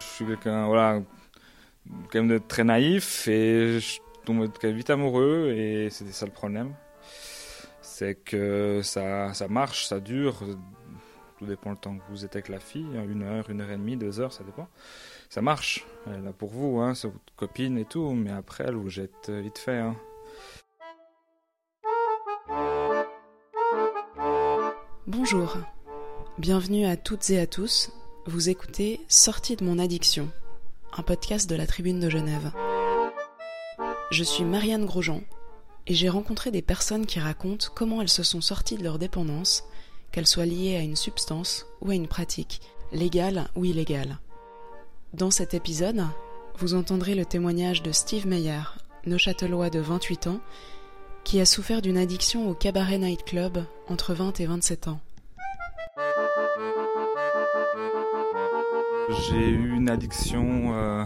Je suis quelqu'un, voilà, quand même très naïf et je tombe vite amoureux et c'était ça le problème. C'est que ça, ça marche, ça dure, tout dépend le temps que vous êtes avec la fille, hein, une heure, une heure et demie, deux heures, ça dépend. Ça marche, elle est là pour vous, hein, c'est votre copine et tout, mais après elle vous jette vite fait. Hein. Bonjour, bienvenue à toutes et à tous. Vous écoutez Sortie de mon addiction, un podcast de la Tribune de Genève. Je suis Marianne Grosjean et j'ai rencontré des personnes qui racontent comment elles se sont sorties de leur dépendance, qu'elles soient liées à une substance ou à une pratique, légale ou illégale. Dans cet épisode, vous entendrez le témoignage de Steve Meyer, neuchâtelois de 28 ans, qui a souffert d'une addiction au cabaret nightclub entre 20 et 27 ans. J'ai eu une addiction euh,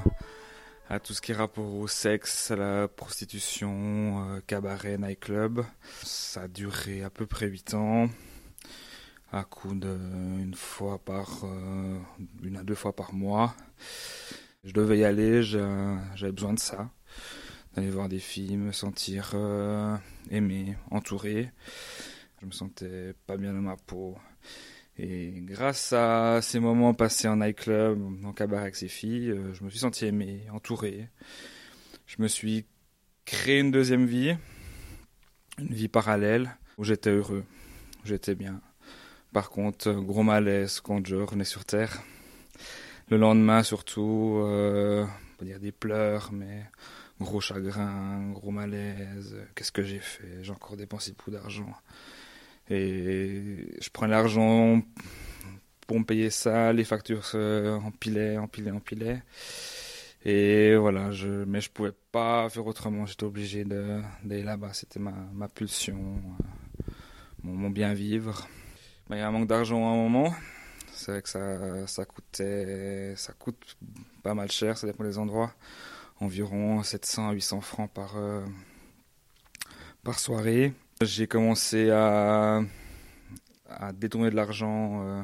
à tout ce qui est rapport au sexe, à la prostitution, euh, cabaret, nightclub. Ça a duré à peu près 8 ans, à coup d'une fois par, euh, une à deux fois par mois. Je devais y aller, j'avais besoin de ça d'aller voir des films, me sentir euh, aimé, entouré. Je me sentais pas bien dans ma peau. Et grâce à ces moments passés en nightclub, en cabaret avec ces filles, euh, je me suis senti aimé, entouré. Je me suis créé une deuxième vie, une vie parallèle, où j'étais heureux, où j'étais bien. Par contre, gros malaise quand je revenais sur Terre. Le lendemain, surtout, euh, pas dire des pleurs, mais gros chagrin, gros malaise, qu'est-ce que j'ai fait? J'ai encore dépensé beaucoup d'argent. Et je prends l'argent pour me payer ça, les factures empilaient, empilaient, empilaient. Et voilà, je, mais je pouvais pas faire autrement, j'étais obligé d'aller là-bas, c'était ma, pulsion, mon, bien vivre. il y a un manque d'argent à un moment, c'est vrai que ça, ça coûtait, ça coûte pas mal cher, ça dépend des endroits environ 700 à 800 francs par, euh, par soirée. J'ai commencé à, à détourner de l'argent euh,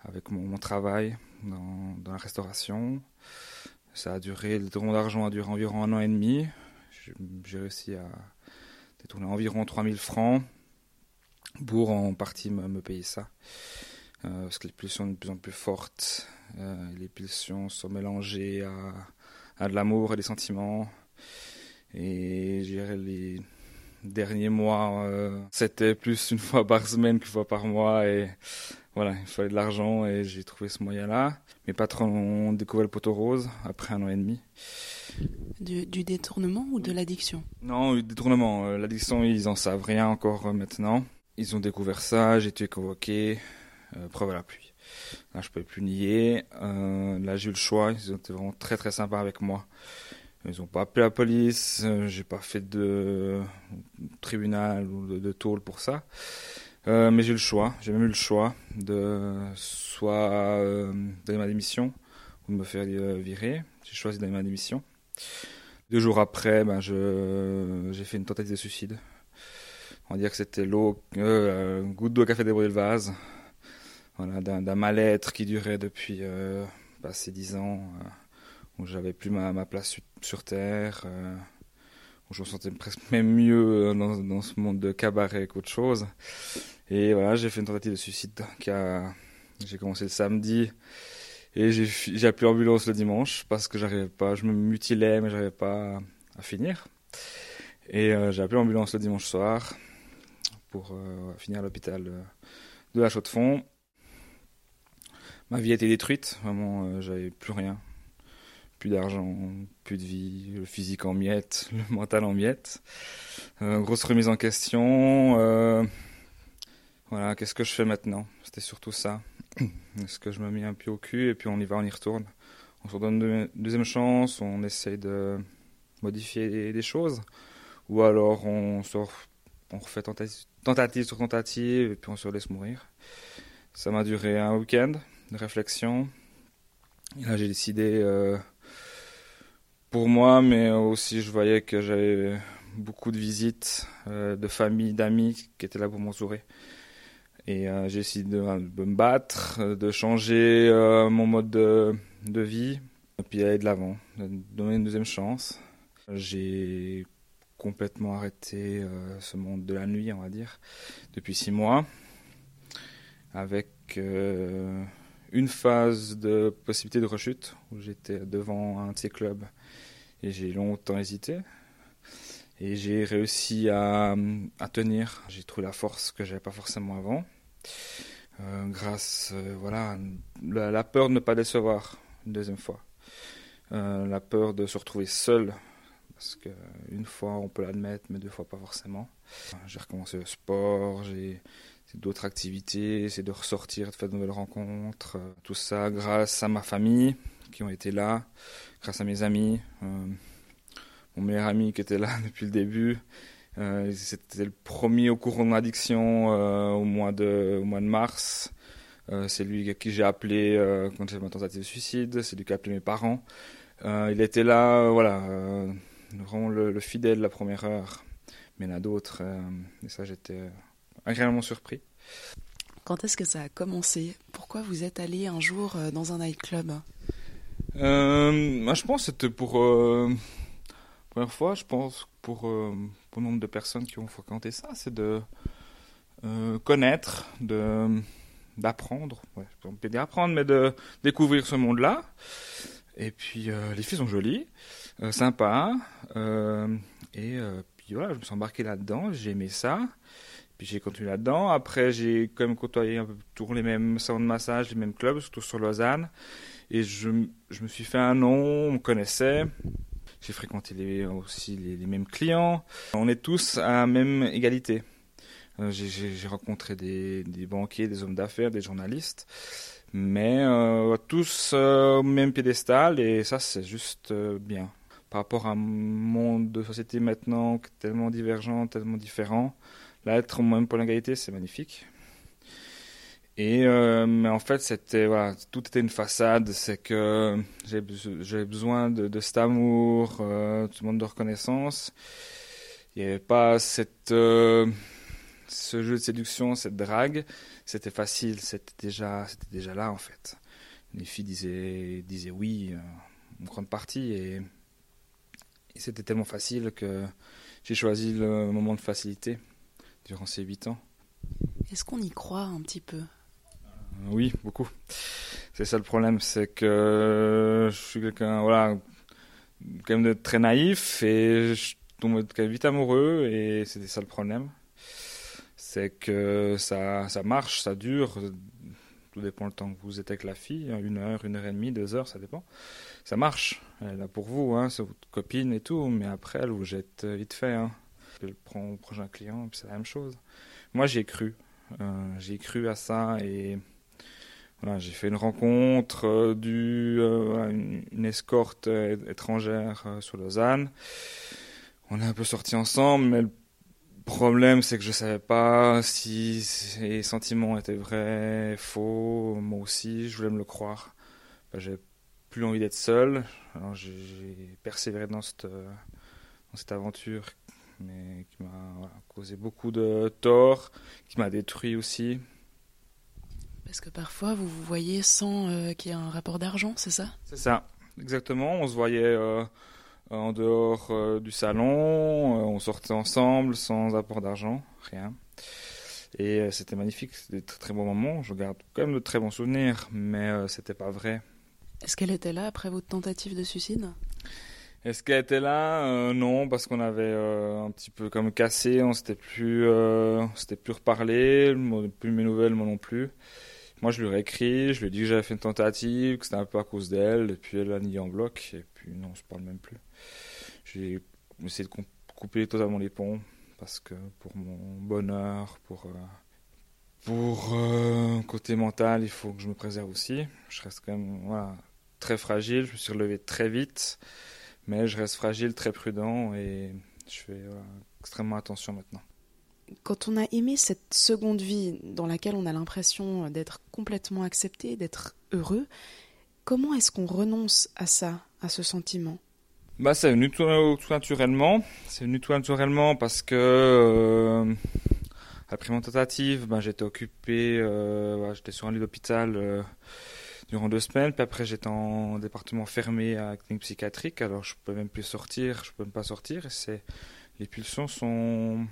avec mon, travail dans, dans, la restauration. Ça a duré, le détournement d'argent a duré environ un an et demi. J'ai réussi à détourner environ 3000 francs pour en partie me, me payer ça. Euh, parce que les pulsions sont de plus en plus fortes. les pulsions sont mélangées à à de l'amour et des sentiments. Et je les derniers mois, euh, c'était plus une fois par semaine qu'une fois par mois. Et voilà, il fallait de l'argent et j'ai trouvé ce moyen-là. Mes patrons ont découvert le poteau rose après un an et demi. Du, détournement ou de l'addiction? Non, du détournement. Euh, l'addiction, ils en savent rien encore euh, maintenant. Ils ont découvert ça, j'ai été convoqué, preuve à l'appui. Je ne pouvais plus nier. Euh, là, j'ai eu le choix. Ils ont été vraiment très très sympas avec moi. Ils n'ont pas appelé la police. Euh, j'ai pas fait de tribunal ou de, tôle pour ça. Euh, mais j'ai eu le choix. J'ai même eu le choix de soit donner ma démission ou de me faire virer. J'ai choisi de donner ma démission. Deux jours après, ben, j'ai fait une tentative de suicide. On va dire que c'était l'eau, goutte d'eau qui a fait déborder le vase voilà, d'un mal-être qui durait depuis euh, passé dix ans, euh, où j'avais plus ma, place sur, Terre, euh, où je me sentais presque même mieux dans, dans ce monde de cabaret qu'autre chose. Et voilà, j'ai fait une tentative de suicide a, j'ai commencé le samedi et j'ai appelé l'ambulance le dimanche parce que j'arrivais pas, je me mutilais mais j'arrivais pas à finir. Et j'ai appelé l'ambulance le dimanche soir pour finir à l'hôpital de la Chaux-de-Fonds ma vie a été détruite. Vraiment, euh, j'avais plus rien. Plus d'argent, plus de vie, le physique en miettes, le mental en miettes. Euh, grosse remise en question. Euh, voilà, qu'est-ce que je fais maintenant? C'était surtout ça. Est-ce que je me mets un pied au cul et puis on y va, on y retourne? On se redonne une deuxième chance, on essaye de modifier des choses Ou alors on, sort, on refait tentative sur tentative et puis on se laisse mourir. Ça m'a duré un week-end réflexion. Là, j'ai décidé euh, pour moi, mais aussi je voyais que j'avais beaucoup de visites euh, de familles, d'amis qui étaient là pour m'entourer. Et euh, j'ai essayé de, me battre, de changer mon mode de, vie, et puis aller de l'avant, de donner une deuxième chance. J'ai complètement arrêté ce monde de la nuit, on va dire, depuis six mois, avec une phase de possibilité de rechute où j'étais devant un de ces clubs et j'ai longtemps hésité. Et j'ai réussi à, tenir. J'ai trouvé la force que j'avais pas forcément avant. Euh, grâce, euh, voilà, la, peur de ne pas décevoir une deuxième fois. Euh, la peur de se retrouver seul. Parce qu'une fois on peut l'admettre, mais deux fois pas forcément. J'ai recommencé le sport, d'autres activités, c'est de ressortir, de faire de nouvelles rencontres. Tout ça grâce à ma famille qui ont été là, grâce à mes amis. Euh, mon meilleur ami qui était là depuis le début. Euh, c'était le premier au courant de mon addiction euh, au, mois de, au mois de mars. Euh, c'est lui à qui j'ai appelé euh, quand j'ai ma tentative de suicide. C'est lui qui a appelé mes parents. Euh, il était là, voilà, vraiment le, le, fidèle la première heure. Mais il y en a d'autres. et ça, j'étais agréablement surpris. Quand est-ce que ça a commencé? Pourquoi vous êtes allé un jour dans un nightclub? Euh, moi, je pense que c'était pour euh, première fois, je pense pour, euh, pour le nombre de personnes qui ont fréquenté ça, c'est de euh, connaître, de d'apprendre, ouais, on peut dire apprendre, mais de découvrir ce monde-là. Et puis euh, les filles sont jolies, euh, sympas, et puis voilà, je me suis embarqué là-dedans, j'ai aimé ça. Puis j'ai continué là-dedans. Après, j'ai quand même côtoyé un peu tous les mêmes salons de massage, les mêmes clubs, surtout sur Lausanne. Et je, me suis fait un nom, on me connaissait. J'ai fréquenté aussi les, mêmes clients. On est tous à la même égalité. Euh, j'ai rencontré des, des, banquiers, des hommes d'affaires, des journalistes, mais euh, tous euh, au même piédestal et ça c'est juste euh, bien. Par rapport à un monde de société maintenant tellement divergent, tellement différent, là être au même pour l'égalité c'est magnifique. Et euh, mais en fait, tout était une façade. C'est que j'avais besoin de, cet amour, euh, tout le monde de reconnaissance. Il n'y avait pas euh, ce jeu de séduction, cette drague. C'était facile. C'était déjà là en fait. Les filles disaient disaient oui euh, en grande partie et, et c'était tellement facile que j'ai choisi le moment de facilité durant ces huit ans. Est-ce qu'on y croit un petit peu? Oui, beaucoup. C'est ça le problème, c'est que je suis quelqu'un, voilà, quand même de très naïf et je tombe vite amoureux et c'était ça le problème. C'est que ça, ça marche, ça dure, tout dépend le temps que vous êtes avec la fille, une heure, une heure et demie, deux heures, ça dépend. Ça marche, elle est là pour vous, hein, c'est votre copine et tout, mais après elle vous jette vite fait. Hein. Elle prend au prochain client, c'est la même chose. Moi j'ai cru, euh, j'ai cru à ça et voilà, j'ai fait une rencontre, euh, du, euh, une, escorte étrangère euh, sur Lausanne. On est un peu sortis ensemble, mais le problème, c'est que je savais pas si ses sentiments étaient vrais, faux. Moi aussi, je voulais me le croire. Ben, j'ai plus envie d'être seul. Alors j'ai persévéré dans cette, dans cette aventure, mais qui m'a voilà, causé beaucoup de tort, qui m'a détruit aussi. Parce que parfois, vous vous voyez sans euh, qu'il y ait un rapport d'argent, c'est ça? C'est ça, exactement. On se voyait euh, en dehors euh, du salon, on sortait ensemble sans apport d'argent, rien. Et c'était magnifique, c'était des très, très bons moments. Je garde quand même de très bons souvenirs, mais c'était pas vrai. Est-ce qu'elle était là après votre tentative de suicide? Est-ce qu'elle était là? Euh, Non, parce qu'on avait euh, un petit peu comme cassé, on s'était plus, euh, s'était plus reparlé, plus mes nouvelles, moi non plus. Moi, je lui ai écrit, je lui ai dit que j'avais fait une tentative, que c'était un peu à cause d'elle, et puis elle a nié en bloc, et puis non, on se parle même plus. J'ai essayé de couper totalement les ponts, parce que pour mon bonheur, pour, pour euh, côté mental, il faut que je me préserve aussi. Je reste quand même très fragile, je me suis relevé très vite, mais je reste fragile, très prudent, et je fais voilà, extrêmement attention maintenant quand on a aimé cette seconde vie dans laquelle on a l'impression d'être complètement accepté, d'être heureux, comment est-ce qu'on renonce à ça, à ce sentiment? Bah, C'est venu tout, naturellement. C'est venu tout naturellement parce que euh, Après mon tentative, ben, j'étais occupé, euh, j'étais sur un lit d'hôpital euh, durant deux semaines, puis après j'étais en département fermé à clinique psychiatrique, alors je peux même plus sortir, je peux même pas sortir, c'est les pulsions sont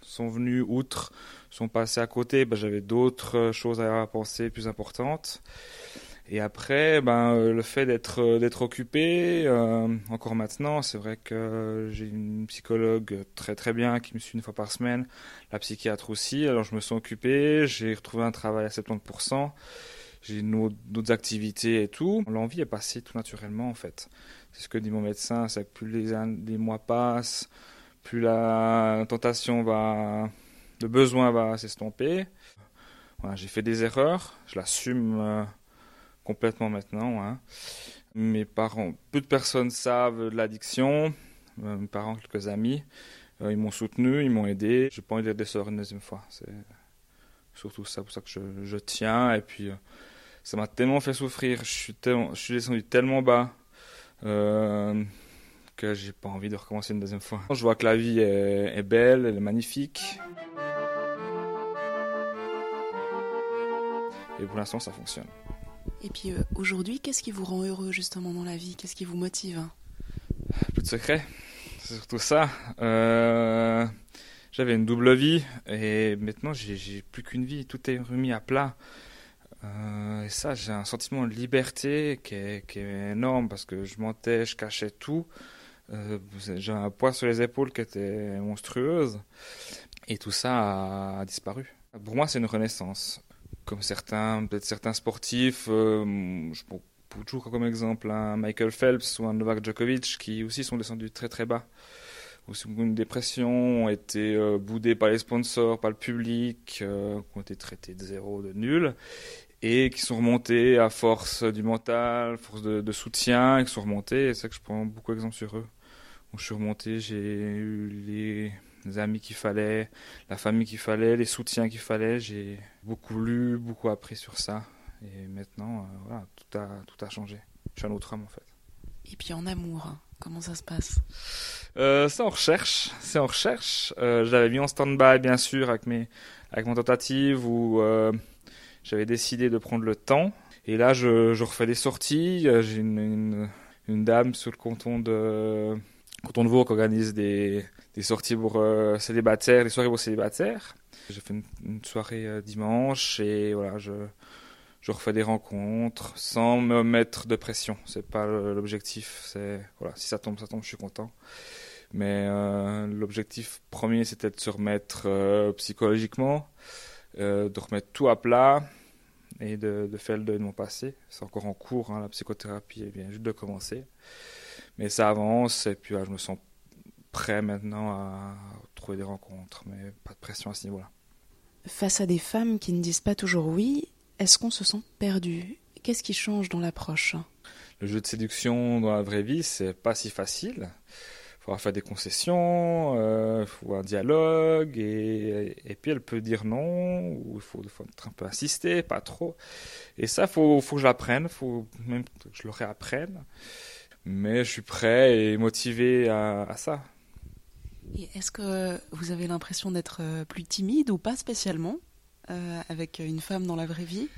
sont venues outre, sont passées à côté, ben, j'avais d'autres choses à penser plus importantes. Et après, ben, le fait d'être d'être occupé, euh, encore maintenant, c'est vrai que j'ai une psychologue très très bien qui me suit une fois par semaine, la psychiatre aussi. Alors je me suis occupé, j'ai retrouvé un travail à 70%, j'ai d'autres activités et tout. L'envie est passée tout naturellement en fait. C'est ce que dit mon médecin, c'est que plus les, mois passent, plus la tentation va, le besoin va s'estomper. J'ai fait des erreurs, je l'assume complètement maintenant. Hein. Mes parents, peu de personnes savent de l'addiction. Euh, mes parents, quelques amis, euh, ils m'ont soutenu, ils m'ont aidé. Je n'ai pas envie d'être une deuxième fois. Surtout ça pour ça que je, je tiens. Et puis, euh, ça m'a tellement fait souffrir. Je suis, je suis descendu tellement bas euh, que j'ai pas envie de recommencer une deuxième fois. Je vois que la vie est, est belle, elle est magnifique. Et pour l'instant, ça fonctionne. Et puis euh, aujourd'hui, qu'est-ce qui vous rend heureux justement dans la vie? Qu'est-ce qui vous motive? Plus de secret, c'est surtout ça. Euh, j'avais une double vie et maintenant j'ai plus qu'une vie, tout est remis à plat. Euh, et ça, j'ai un sentiment de liberté qui est, énorme parce que je mentais, je cachais tout. Euh, j'ai un poids sur les épaules qui était monstrueuse et tout ça a disparu. Pour moi, c'est une renaissance comme certains, peut-être certains sportifs, euh, je prends toujours comme exemple un Michael Phelps ou un Novak Djokovic qui aussi sont descendus très très bas, ou une dépression, ont été euh, boudés par les sponsors, par le public, euh, ont été traités de zéro, de nul, et qui sont remontés à force du mental, force de, soutien, et qui sont remontés, c'est ça que je prends beaucoup d'exemples sur eux. Où je suis remonté, j'ai eu les amis qu'il fallait, la famille qu'il fallait, les soutiens qu'il fallait. J'ai beaucoup lu, beaucoup appris sur ça. Et maintenant, euh, voilà, tout a, tout a changé. Je suis un autre homme en fait. Et puis en amour, comment ça se passe? Euh, C'est en recherche. C'est en recherche. Euh, j'avais mis en stand-by bien sûr avec, mes, avec mon tentative où euh, j'avais décidé de prendre le temps. Et là, je, refais des sorties. J'ai une, dame sur le canton de, canton de Vaud qui organise des, des sorties pour euh, célibataires, des soirées pour célibataires. J'ai fait une, une soirée euh, dimanche et voilà, je, je refais des rencontres sans me mettre de pression. C'est pas l'objectif. C'est voilà, si ça tombe, ça tombe, je suis content. Mais euh, l'objectif premier, c'était de se remettre euh, psychologiquement, euh, de remettre tout à plat et de, de faire le deuil de mon passé. C'est encore en cours, hein, la psychothérapie vient juste de commencer. Mais ça avance et puis là, je me sens prêt maintenant à trouver des rencontres, mais pas de pression à ce niveau-là. Face à des femmes qui ne disent pas toujours oui, est-ce qu'on se sent perdu? Qu'est-ce qui change dans l'approche? Le jeu de séduction dans la vraie vie, c'est pas si facile. Faudra faire des concessions, euh, faut un dialogue, et, puis elle peut dire non, ou il faut, faut un peu insister, pas trop. Et ça, faut, faut que je l'apprenne, faut même que je le réapprenne. Mais je suis prêt et motivé à, à ça. Est-ce que vous avez l'impression d'être plus timide ou pas spécialement euh, avec une femme dans la vraie vie?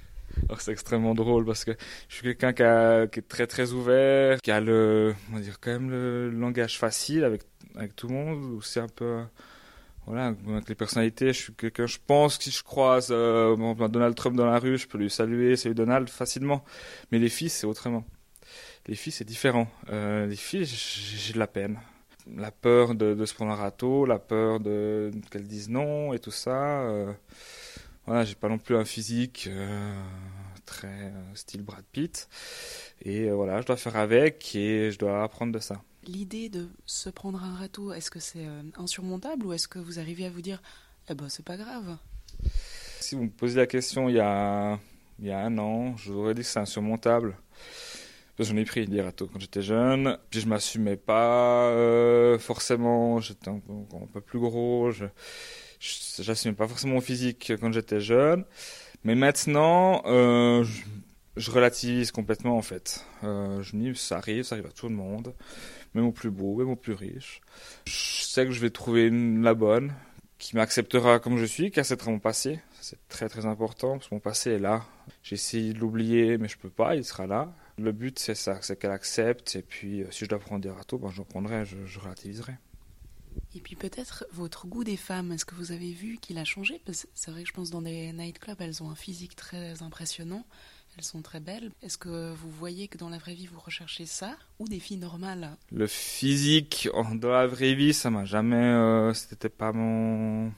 C'est extrêmement drôle parce que je suis quelqu'un qui, est très très ouvert, qui a le, on va dire quand même le langage facile avec avec tout le monde. C'est un peu, voilà, avec les personnalités. Je suis quelqu'un, je pense que si je croise euh, Donald Trump dans la rue, je peux lui saluer, salut Donald facilement. Mais les filles, c'est autrement. Les filles, c'est différent. Euh, les filles, j'ai de la peine la peur de, de, se prendre un râteau, la peur de qu'elles disent non et tout ça. Euh, voilà, j'ai pas non plus un physique euh, très euh, style Brad Pitt. Et euh, voilà, je dois faire avec et je dois apprendre de ça. L'idée de se prendre un râteau, est-ce que c'est euh, insurmontable ou est-ce que vous arrivez à vous dire, eh ben c'est pas grave? Si vous me posez la question il y a, il y a un an, je vous aurais dit que c'est insurmontable. J'en ai pris des râteaux quand j'étais jeune, puis je m'assumais pas forcément, j'étais un, un, peu plus gros, je, j'assumais pas forcément mon physique quand j'étais jeune, mais maintenant euh, je, relativise complètement en fait. Euh, je me ça arrive, ça arrive à tout le monde, même au plus beau, même au plus riche. Je sais que je vais trouver la bonne, qui m'acceptera comme je suis, qui acceptera mon passé. C'est très très important parce que mon passé est là. J'ai essayé de l'oublier, mais je peux pas. Il sera là. Le but c'est ça, c'est qu'elle accepte. Et puis, si je dois prendre des râteaux, ben, je prendrai, je, je relativiserai. Et puis peut-être votre goût des femmes, est-ce que vous avez vu qu'il a changé? C'est vrai que je pense dans des nightclubs, elles ont un physique très impressionnant, elles sont très belles. Est-ce que vous voyez que dans la vraie vie vous recherchez ça ou des filles normales? Le physique dans la vraie vie, ça m'a jamais, euh, c'était pas mon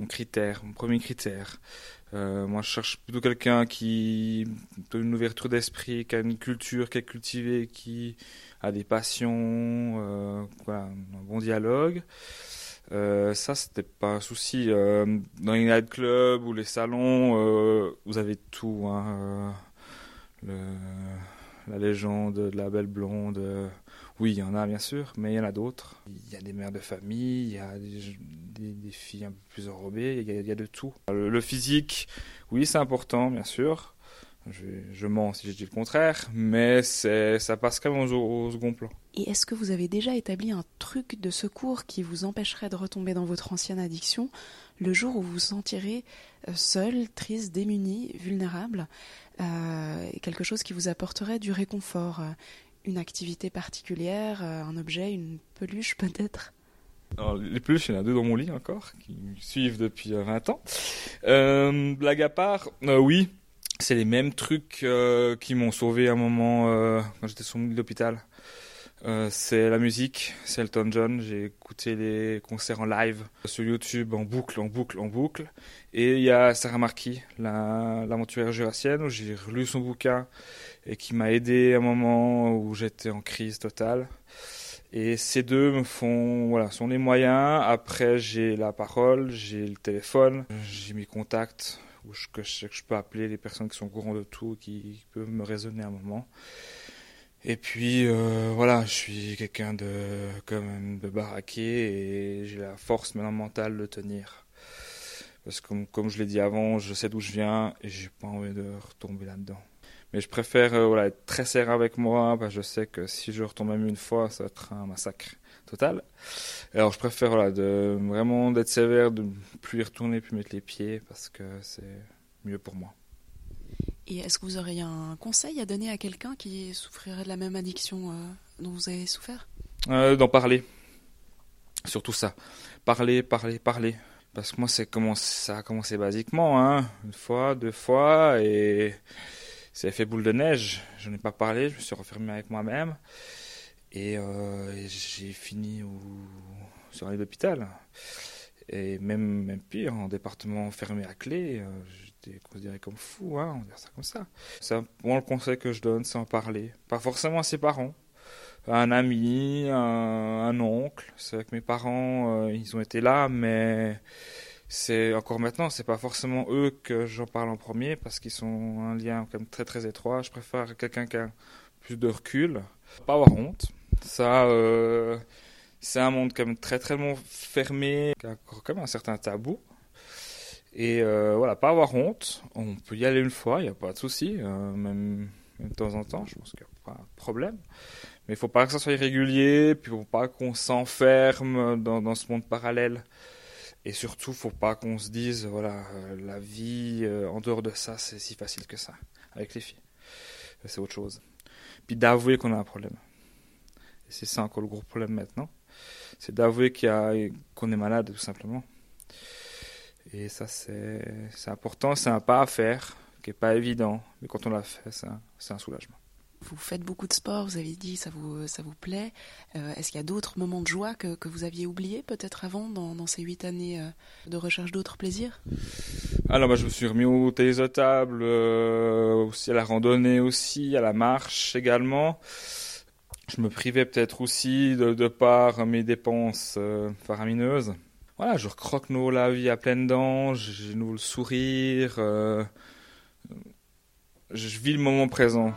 mon critère, mon premier critère. Euh, moi, je cherche plutôt quelqu'un qui a une ouverture d'esprit, qui a une culture, qui est cultivée, qui a des passions, euh, un bon dialogue. Euh, ça, c'était pas un souci. Dans les nightclubs ou les salons, vous avez tout. Hein, la légende de la belle blonde. Oui, il y en a bien sûr, mais il y en a d'autres. Il y a des mères de famille, il y a des, filles un peu plus enrobées, il y a, de tout. Le, physique, oui, c'est important, bien sûr. Je, mens si je dis le contraire, mais ça passe quand même au, au second plan. Et est-ce que vous avez déjà établi un truc de secours qui vous empêcherait de retomber dans votre ancienne addiction le jour où vous vous sentirez seul, triste, démuni, vulnérable euh, Quelque chose qui vous apporterait du réconfort Une activité particulière Un objet Une peluche peut-être les peluches, il y en a deux dans mon lit encore, qui me suivent depuis 20 ans. Euh, blague à part, euh, oui, c'est les mêmes trucs euh, qui m'ont sauvé à un moment euh, quand j'étais sur l'hôpital. Euh, c'est la musique, c'est Elton John. J'ai écouté les concerts en live sur YouTube en boucle, en boucle, en boucle. Et il y a Sarah Marquis, l'aventurière la, jurassienne, où j'ai relu son bouquin et qui m'a aidé à un moment où j'étais en crise totale. Et ces deux me font, voilà, sont les moyens. Après, j'ai la parole, j'ai le téléphone, j'ai mes contacts où je, que, que je peux appeler les personnes qui sont au courant de tout, qui peuvent me raisonner à un moment. Et puis euh, voilà, je suis quelqu'un de quand de baraqué et j'ai la force maintenant mentale de tenir. Parce que comme, comme je l'ai dit avant, je sais d'où je viens et j'ai pas envie de retomber là-dedans. Mais je préfère euh, voilà, être très serré avec moi, parce que je sais que si je retombe même une fois, ça va être un massacre total. Alors je préfère voilà, de, vraiment d'être sévère, de plus y retourner, plus mettre les pieds, parce que c'est mieux pour moi. Et est-ce que vous auriez un conseil à donner à quelqu'un qui souffrirait de la même addiction euh, dont vous avez souffert? Euh, D'en parler. Surtout ça. Parler, parler, parler. Parce que moi, ça a commencé basiquement, hein. Une fois, deux fois, et c'est fait boule de neige. Je n'ai pas parlé, je me suis refermé avec moi-même. Et, euh, j'ai fini sur un lit d'hôpital. Et même, même pire, en département fermé à clé, euh, j'étais considéré comme fou, hein, on va dire ça comme ça. C'est moi le conseil que je donne, c'est en parler. Pas forcément à ses parents, à un ami, un, un oncle. C'est vrai que mes parents, euh, ils ont été là, mais c'est encore maintenant, c'est pas forcément eux que j'en parle en premier parce qu'ils sont un lien quand même très très étroit. Je préfère quelqu'un qui a plus de recul, pas avoir honte. Ça, euh, c'est un monde même très très fermé, qui a quand même un certain tabou. Et euh, voilà, pas avoir honte. On peut y aller une fois, il n'y a pas de souci, euh, même, même, de temps en temps, je pense qu'il n'y a pas de problème. Mais il faut pas que ça soit irrégulier, puis il faut pas qu'on s'enferme dans, dans ce monde parallèle. Et surtout, faut pas qu'on se dise, voilà, euh, la vie euh, en dehors de ça, c'est si facile que ça, avec les filles. C'est autre chose. Puis d'avouer qu'on a un problème. C'est ça encore le gros problème maintenant. C'est d'avouer qu'il qu'on est malade, tout simplement. Et ça, c'est, c'est important, c'est un pas à faire, qui est pas évident. Mais quand on l'a fait, c'est un, c'est un soulagement. Vous faites beaucoup de sport, vous avez dit, ça vous, ça vous plaît. Euh, est-ce qu'il y a d'autres moments de joie que, que vous aviez oubliés peut-être avant, dans, dans, ces huit années euh, de recherche d'autres plaisirs? Alors, bah, je me suis remis au tennis de table, euh, aussi à la randonnée aussi, à la marche également. Je me privais peut-être aussi de, de par mes dépenses euh, faramineuses. Voilà, je recroque nous la vie à pleines dents, j'ai nous le sourire. Euh, je vis le moment présent.